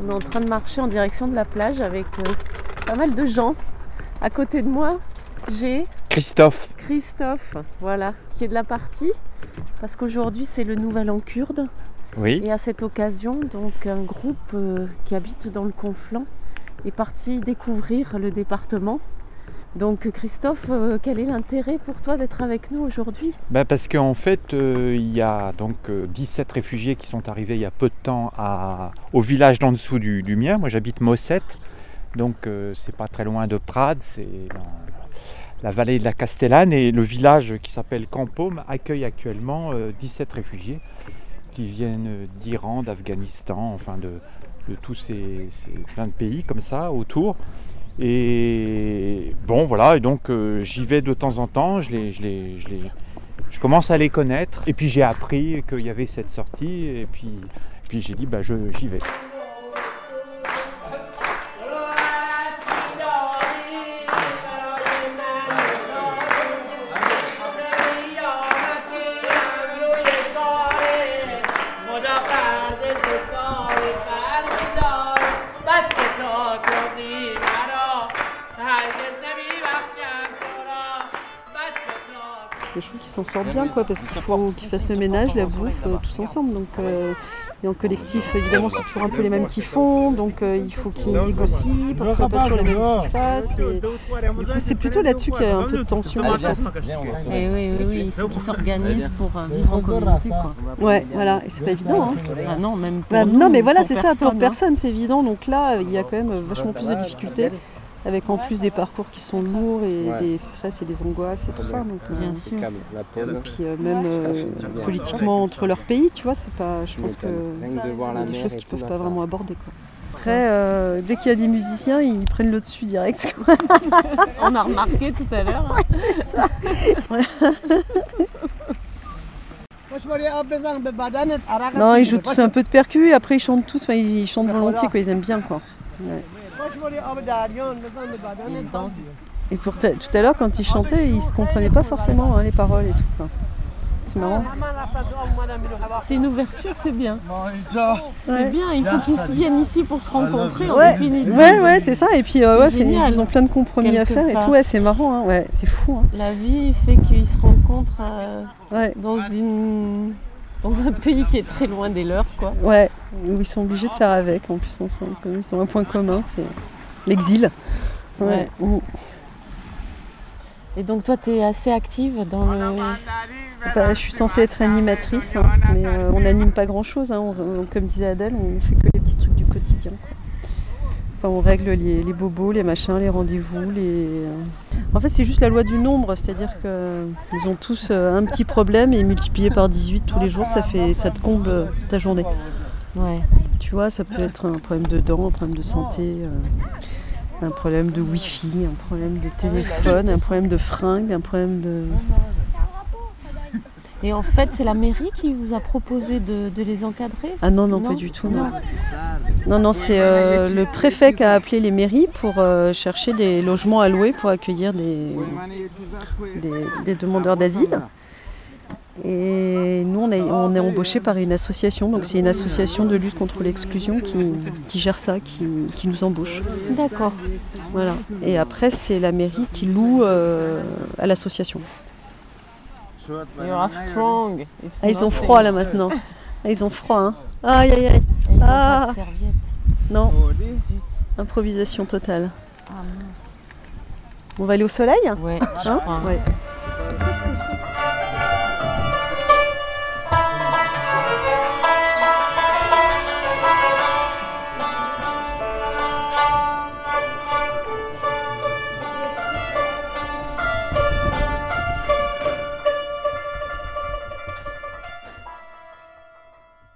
On est en train de marcher en direction de la plage avec euh, pas mal de gens. À côté de moi, j'ai Christophe. Christophe, voilà, qui est de la partie, parce qu'aujourd'hui c'est le Nouvel An kurde. Oui. Et à cette occasion, donc un groupe euh, qui habite dans le Conflans est parti découvrir le département. Donc Christophe, euh, quel est l'intérêt pour toi d'être avec nous aujourd'hui? Ben parce qu'en fait, euh, il y a donc euh, 17 réfugiés qui sont arrivés il y a peu de temps au village d'en dessous du, mien. Moi, j'habite Mossette, donc euh, c'est pas très loin de Prades, c'est dans la vallée de la Castellane. Et le village qui s'appelle Campaume accueille actuellement euh, 17 réfugiés qui viennent d'Iran, d'Afghanistan, enfin de, de tous ces, ces plein de pays comme ça autour. Et bon, voilà, et donc euh, j'y vais de temps en temps, je, les, je, les, je, les- je commence à les connaître. Et puis j'ai appris qu'il y avait cette sortie, et puis, puis j'ai dit, bah, j'y vais. Je trouve qu'ils s'en sortent bien, quoi, parce qu'il faut qu'ils fassent le ménage, la bouffe, euh, tous ensemble. Donc, euh, et en collectif, évidemment, c'est toujours un peu les mêmes qui font, donc euh, il faut qu'ils négocient pour que ce soit pas toujours les mêmes qui fassent. Et, du coup, c'est plutôt là-dessus qu'il y a un peu de tension. Et oui, oui, oui, il faut qu'ils s'organisent pour vivre en communauté. Quoi. Ouais, voilà, et c'est pas évident. Hein. Ah non, même pour Bah, nous, non, mais voilà, c'est ça, pour hein. personne, c'est évident. Donc là, il y a quand même vachement plus de difficultés, avec en plus des parcours qui sont lourds et Ouais. des stress et des angoisses et tout ça. Donc, euh, Bien sûr. Et puis euh, même euh, bien. politiquement entre leurs pays, tu vois, c'est pas, je pense que la des choses qu'ils peuvent pas vraiment aborder. Quoi. Après, euh, dès qu'il y a des musiciens, ils prennent le dessus direct. On a remarqué tout à l'heure. hein. c'est ça. Non, ils jouent tous un peu de percu, et après ils chantent tous, enfin ils chantent volontiers, quoi, ils aiment bien. quoi. Et pour tout à l'heure, quand ils chantaient, ils se comprenaient pas forcément hein, les paroles et tout. C'est marrant. C'est une ouverture, c'est bien. C'est bien, il faut qu'ils viennent ici pour se rencontrer en Ouais, définitive. ouais, ouais, c'est ça. Et puis, euh, ouais, génial, ils ont plein de compromis à faire et part. tout. Ouais, c'est marrant, hein. ouais, c'est fou. hein. La vie fait qu'ils se rencontrent euh, Ouais, dans, une... dans un pays qui est très loin des leurs. Quoi. ouais, où ils sont obligés de faire avec en plus ensemble. comme Ils ont un point commun, c'est l'exil. Ouais. Mmh. Et donc toi, tu es assez active dans le... Bah, je suis censée être animatrice, hein, mais euh, on n'anime pas grand-chose. hein. Comme disait Adèle, on fait que les petits trucs du quotidien. quoi. Enfin, on règle les, les bobos, les machins, les rendez-vous. Les... euh. En fait, c'est juste la loi du nombre, c'est-à-dire qu'ils ont tous euh, un petit problème et multiplié par 18 tous les jours, ça, fait, ça te comble euh, ta journée. Ouais. Tu vois, ça peut être un problème de dents, un problème de santé, euh, un problème de wifi, un problème de téléphone, un problème de fringues, un problème de... Et en fait, c'est la mairie qui vous a proposé de, de les encadrer Ah non, non, Non pas du tout. Non, Non. non, c'est euh, le préfet qui a appelé les mairies pour euh, chercher des logements à louer pour accueillir des, des, des demandeurs d'asile. Et nous, on est, on est embauché par une association, donc c'est une association de lutte contre l'exclusion qui, qui gère ça, qui, qui nous embauche. D'accord. Voilà. Et après, c'est la mairie qui loue euh, à l'association. You are strong. It's Ah, ils ont froid là maintenant. Ah, ils ont froid, hein. Aïe, aïe, aïe. Ah. pas de serviette. Non, Zut. improvisation totale. Ah mince. On va aller au soleil? Ouais, je Hein crois. Ouais.